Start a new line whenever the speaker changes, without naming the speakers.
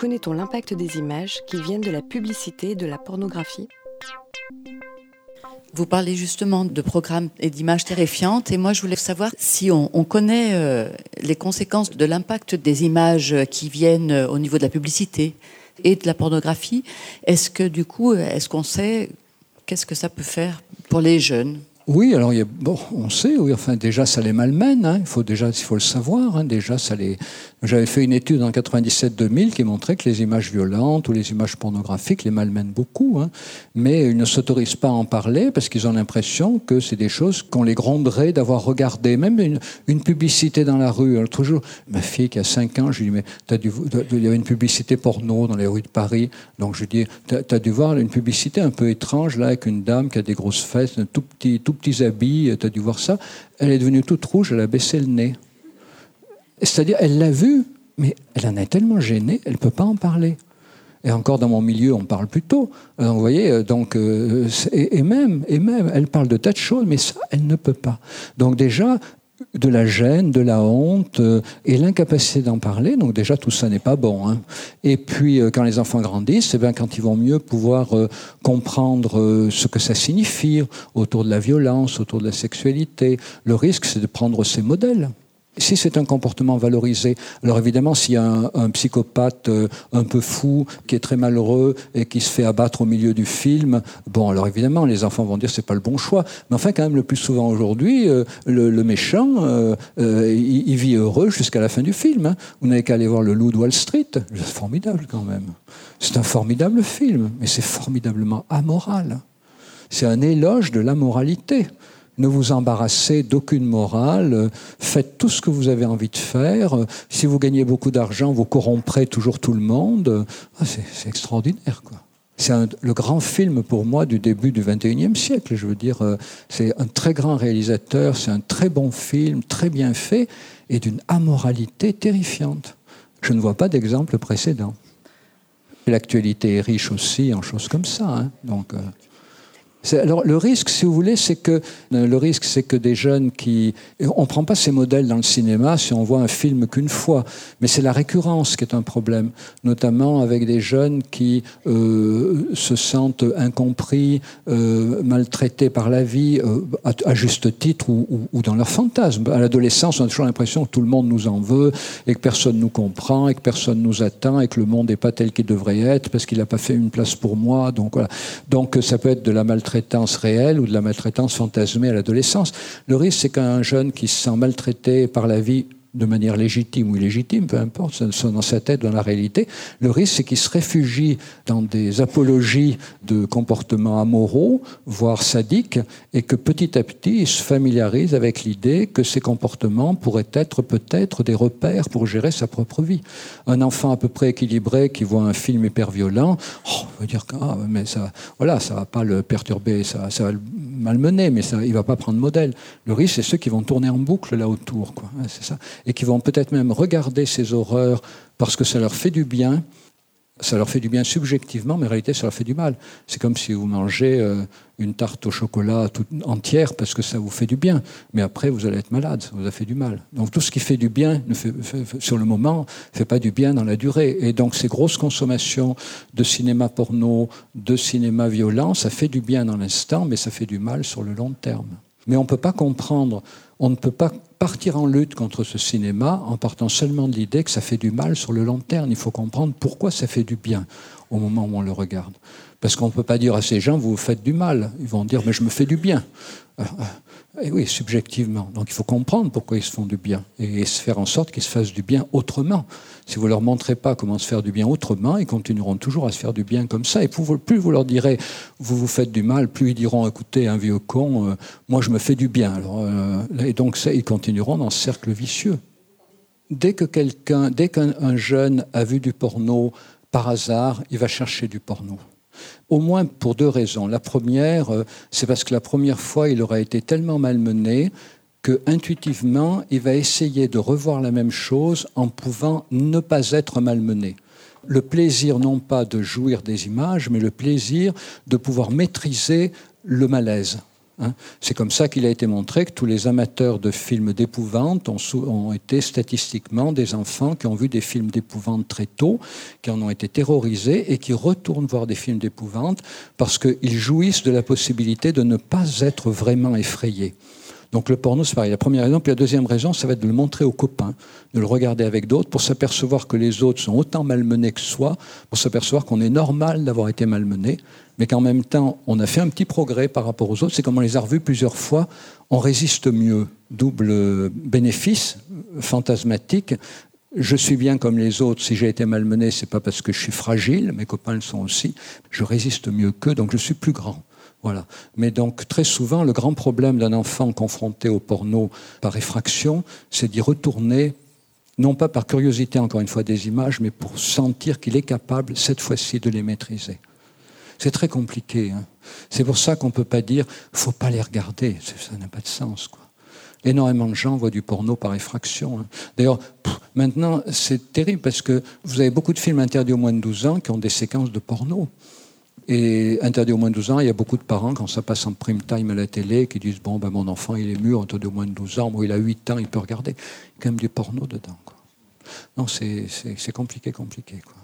connaît-on l'impact des images qui viennent de la publicité et de la pornographie?
Vous parlez justement de programmes et d'images terrifiantes, et moi je voulais savoir si on, connaît euh, les conséquences de l'impact des images qui viennent euh, au niveau de la publicité et de la pornographie. Est-ce que du coup, est-ce qu'on sait qu'est-ce que ça peut faire pour les jeunes?
Oui, alors bon, on sait, oui, enfin déjà ça les malmène, hein, il faut déjà, il faut le savoir, hein, déjà ça les. J'avais fait une étude en 97-2000 qui montrait que les images violentes ou les images pornographiques les malmènent beaucoup, hein, mais ils ne s'autorisent pas à en parler parce qu'ils ont l'impression que c'est des choses qu'on les gronderait d'avoir regardé, même une, une, publicité dans la rue. L'autre jour, ma fille qui a 5 ans, je lui dis mais as dû, il y avait une publicité porno dans les rues de Paris, donc je lui dis t'as as dû voir une publicité un peu étrange là avec une dame qui a des grosses fesses, un tout petit, tout petits habits, tu as dû voir ça. Elle est devenue toute rouge, elle a baissé le nez. C'est-à-dire, elle l'a vu, mais elle en est tellement gênée, elle ne peut pas en parler. Et encore dans mon milieu, on parle plus tôt. vous voyez, euh, donc, euh, et, même, et même, elle parle de tas de choses, mais ça, elle ne peut pas. Donc déjà, de la gêne, de la honte euh, et l'incapacité d'en parler. Donc déjà, tout ça n'est pas bon. Hein. Et puis, euh, quand les enfants grandissent, eh bien, quand ils vont mieux pouvoir euh, comprendre ce que ça signifie autour de la violence, autour de la sexualité, le risque, c'est de prendre ces modèles. Si c'est un comportement valorisé, alors évidemment, s'il y a un, psychopathe euh, un peu fou, qui est très malheureux et qui se fait abattre au milieu du film, bon, alors évidemment, les enfants vont dire c'est pas le bon choix. Mais enfin, quand même, le plus souvent aujourd'hui, euh, le, méchant, euh, il, vit heureux jusqu'à la fin du film. Hein. Vous n'avez qu'à aller voir Le Loup de Wall Street. C'est formidable quand même. C'est un formidable film, mais c'est formidablement amoral. C'est un éloge de la moralité ne vous embarrassez d'aucune morale, faites tout ce que vous avez envie de faire. Si vous gagnez beaucoup d'argent, vous corromprez toujours tout le monde. Ah, c'est extraordinaire, quoi. C'est le grand film pour moi du début du XXIe siècle. Je veux dire, c'est un très grand réalisateur, c'est un très bon film, très bien fait, et d'une amoralité terrifiante. Je ne vois pas d'exemple précédent. L'actualité est riche aussi en choses comme ça. Hein. Donc, euh, alors le risque, si vous voulez, c'est que le risque, c'est que des jeunes qui, on prend pas ces modèles dans le cinéma si on voit un film qu'une fois, mais c'est la récurrence qui est un problème, notamment avec des jeunes qui euh, se sentent incompris, euh, maltraités par la vie, euh, à, juste titre ou, ou, dans leur fantasme. À l'adolescence, on a toujours l'impression que tout le monde nous en veut et que personne nous comprend et que personne nous attend et que le monde n'est pas tel qu'il devrait être parce qu'il n'a pas fait une place pour moi. Donc voilà. Donc ça peut être de la maltraitance réelle ou de la maltraitance fantasmée à l'adolescence. Le risque, c'est qu'un jeune qui se sent maltraité par la vie de manière légitime ou illégitime, peu importe, ce soit dans sa tête, dans la réalité. Le risque, c'est qu'il se réfugie dans des apologies de comportements amoraux, voire sadiques, et que petit à petit, il se familiarise avec l'idée que ces comportements pourraient être peut-être des repères pour gérer sa propre vie. Un enfant à peu près équilibré qui voit un film hyper violent, oh, on va dire que ah, mais ça, voilà, ça va pas le perturber, ça, ça va le malmener, mais ça, il va pas prendre modèle. Le risque, c'est ceux qui vont tourner en boucle là autour, quoi. C'est ça et qui vont peut-être même regarder ces horreurs parce que ça leur fait du bien. Ça leur fait du bien subjectivement, mais en réalité, ça leur fait du mal. C'est comme si vous mangez euh, une tarte au chocolat toute entière parce que ça vous fait du bien. Mais après, vous allez être malade, ça vous a fait du mal. Donc tout ce qui fait du bien sur le moment ne fait pas du bien dans la durée. Et donc ces grosses consommations de cinéma porno, de cinéma violent, ça fait du bien dans l'instant, mais ça fait du mal sur le long terme. Mais on ne peut pas comprendre, on ne peut pas partir en lutte contre ce cinéma en partant seulement de l'idée que ça fait du mal sur le long terme. Il faut comprendre pourquoi ça fait du bien au moment où on le regarde. Parce qu'on ne peut pas dire à ces gens, vous vous faites du mal. Ils vont dire, mais je me fais du bien. Euh, euh, et oui, subjectivement. Donc il faut comprendre pourquoi ils se font du bien et se faire en sorte qu'ils se fassent du bien autrement. Si vous leur montrez pas comment se faire du bien autrement, ils continueront toujours à se faire du bien comme ça. Et plus vous leur direz, vous vous faites du mal, plus ils diront, écoutez, un vieux con, euh, moi je me fais du bien. Alors, et donc ils continueront dans ce cercle vicieux. Dès que quelqu'un, dès qu'un jeune a vu du porno par hasard, il va chercher du porno. Au moins pour deux raisons. La première, euh, c'est parce que la première fois, il aura été tellement malmené que intuitivement, il va essayer de revoir la même chose en pouvant ne pas être malmené. Le plaisir non pas de jouir des images, mais le plaisir de pouvoir maîtriser le malaise. Hein. C'est comme ça qu'il a été montré que tous les amateurs de films d'épouvante ont, ont, été statistiquement des enfants qui ont vu des films d'épouvante très tôt, qui en ont été terrorisés et qui retournent voir des films d'épouvante parce qu'ils jouissent de la possibilité de ne pas être vraiment effrayés. Donc le porno, c'est pareil. La première raison. Puis la deuxième raison, ça va être de le montrer aux copains, de le regarder avec d'autres, pour s'apercevoir que les autres sont autant malmenés que soi, pour s'apercevoir qu'on est normal d'avoir été malmené, mais qu'en même temps, on a fait un petit progrès par rapport aux autres. C'est comme on les a revus plusieurs fois, on résiste mieux. Double bénéfice fantasmatique. Je suis bien comme les autres. Si j'ai été malmené, c'est pas parce que je suis fragile. Mes copains le sont aussi. Je résiste mieux qu'eux, donc je suis plus grand. Voilà. Mais donc, très souvent, le grand problème d'un enfant confronté au porno par effraction, c'est d'y retourner, non pas par curiosité, encore une fois, des images, mais pour sentir qu'il est capable, cette fois-ci, de les maîtriser. C'est très compliqué. Hein. C'est pour ça qu'on ne peut pas dire faut pas les regarder. Ça n'a pas de sens. Énormément de gens voient du porno par effraction. Hein. D'ailleurs, maintenant, c'est terrible parce que vous avez beaucoup de films interdits aux moins de 12 ans qui ont des séquences de porno. Et interdit au moins de 12 ans, il y a beaucoup de parents, quand ça passe en prime time à la télé, qui disent Bon, ben, mon enfant, il est mûr, interdit au moins de 12 ans, moi, il a 8 ans, il peut regarder. Il y a quand même du porno dedans. Non, c'est compliqué, compliqué. Quoi.